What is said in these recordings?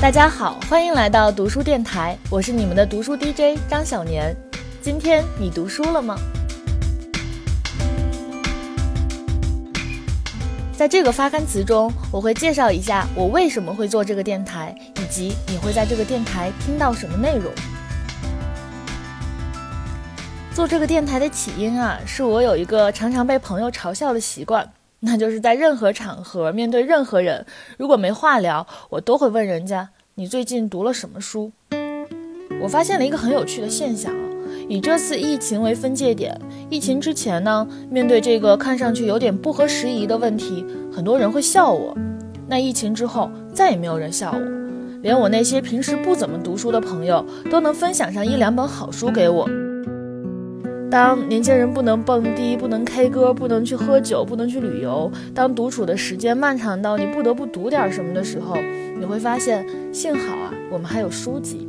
大家好，欢迎来到读书电台，我是你们的读书 DJ 张小年。今天你读书了吗？在这个发刊词中，我会介绍一下我为什么会做这个电台，以及你会在这个电台听到什么内容。做这个电台的起因啊，是我有一个常常被朋友嘲笑的习惯，那就是在任何场合面对任何人，如果没话聊，我都会问人家你最近读了什么书。我发现了一个很有趣的现象啊，以这次疫情为分界点，疫情之前呢，面对这个看上去有点不合时宜的问题，很多人会笑我；那疫情之后，再也没有人笑我，连我那些平时不怎么读书的朋友，都能分享上一两本好书给我。当年轻人不能蹦迪，不能 K 歌，不能去喝酒，不能去旅游，当独处的时间漫长到你不得不读点什么的时候，你会发现，幸好啊，我们还有书籍。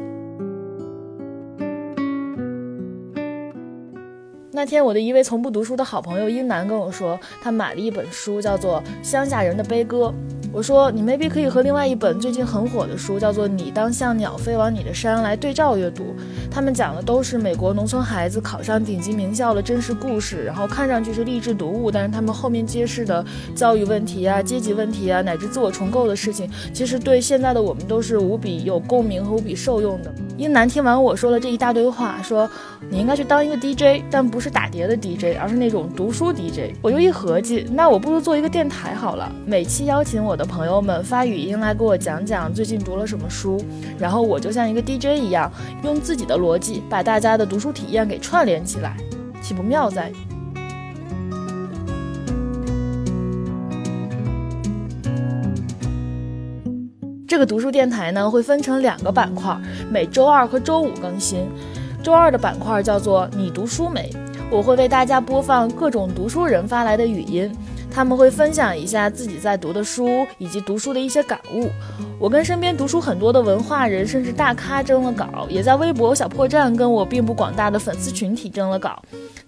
那天，我的一位从不读书的好朋友英南跟我说，他买了一本书，叫做《乡下人的悲歌》。我说你 maybe 可以和另外一本最近很火的书，叫做《你当像鸟飞往你的山》来对照阅读。他们讲的都是美国农村孩子考上顶级名校的真实故事，然后看上去是励志读物，但是他们后面揭示的教育问题啊、阶级问题啊，乃至自我重构的事情，其实对现在的我们都是无比有共鸣和无比受用的。英男听完我说了这一大堆话，说你应该去当一个 DJ，但不是打碟的 DJ，而是那种读书 DJ。我就一合计，那我不如做一个电台好了，每期邀请我的朋友们发语音来给我讲讲最近读了什么书，然后我就像一个 DJ 一样，用自己的逻辑把大家的读书体验给串联起来，岂不妙哉？这个读书电台呢，会分成两个板块，每周二和周五更新。周二的板块叫做“你读书没”，我会为大家播放各种读书人发来的语音。他们会分享一下自己在读的书以及读书的一些感悟。我跟身边读书很多的文化人甚至大咖争了稿，也在微博小破站跟我并不广大的粉丝群体争了稿。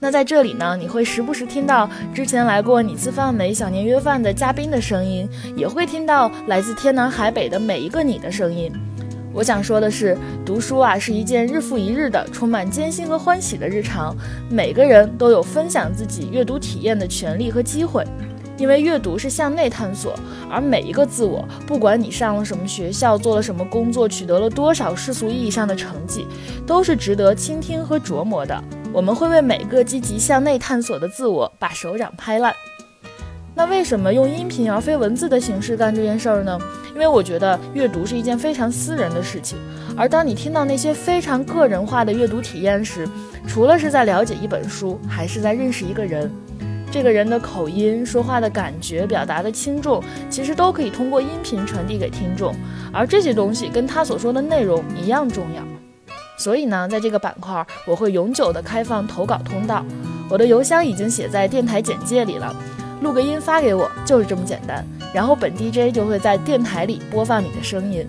那在这里呢，你会时不时听到之前来过你吃饭没、小年约饭的嘉宾的声音，也会听到来自天南海北的每一个你的声音。我想说的是，读书啊是一件日复一日的充满艰辛和欢喜的日常，每个人都有分享自己阅读体验的权利和机会。因为阅读是向内探索，而每一个自我，不管你上了什么学校，做了什么工作，取得了多少世俗意义上的成绩，都是值得倾听和琢磨的。我们会为每个积极向内探索的自我把手掌拍烂。那为什么用音频而非文字的形式干这件事儿呢？因为我觉得阅读是一件非常私人的事情，而当你听到那些非常个人化的阅读体验时，除了是在了解一本书，还是在认识一个人。这个人的口音、说话的感觉、表达的轻重，其实都可以通过音频传递给听众，而这些东西跟他所说的内容一样重要。所以呢，在这个板块，我会永久的开放投稿通道。我的邮箱已经写在电台简介里了，录个音发给我，就是这么简单。然后本 DJ 就会在电台里播放你的声音。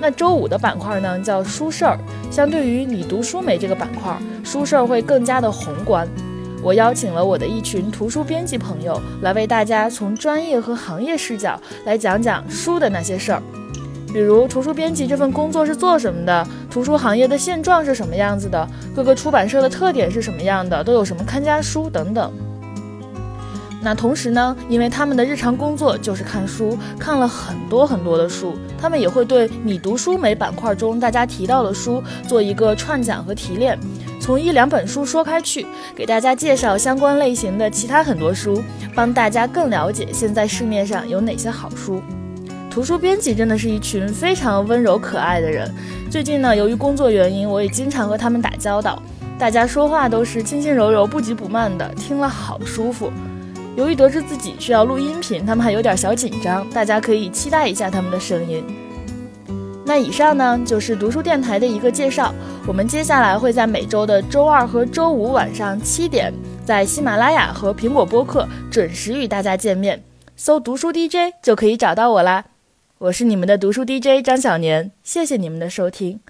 那周五的板块呢，叫书事儿。相对于你读书没这个板块，书事儿会更加的宏观。我邀请了我的一群图书编辑朋友，来为大家从专业和行业视角来讲讲书的那些事儿。比如图书编辑这份工作是做什么的，图书行业的现状是什么样子的，各个出版社的特点是什么样的，都有什么看家书等等。那同时呢，因为他们的日常工作就是看书，看了很多很多的书，他们也会对你读书没板块中大家提到的书做一个串讲和提炼，从一两本书说开去，给大家介绍相关类型的其他很多书，帮大家更了解现在市面上有哪些好书。图书编辑真的是一群非常温柔可爱的人，最近呢，由于工作原因，我也经常和他们打交道，大家说话都是轻轻柔柔、不急不慢的，听了好舒服。由于得知自己需要录音频，他们还有点小紧张，大家可以期待一下他们的声音。那以上呢就是读书电台的一个介绍，我们接下来会在每周的周二和周五晚上七点，在喜马拉雅和苹果播客准时与大家见面，搜“读书 DJ” 就可以找到我啦。我是你们的读书 DJ 张小年，谢谢你们的收听。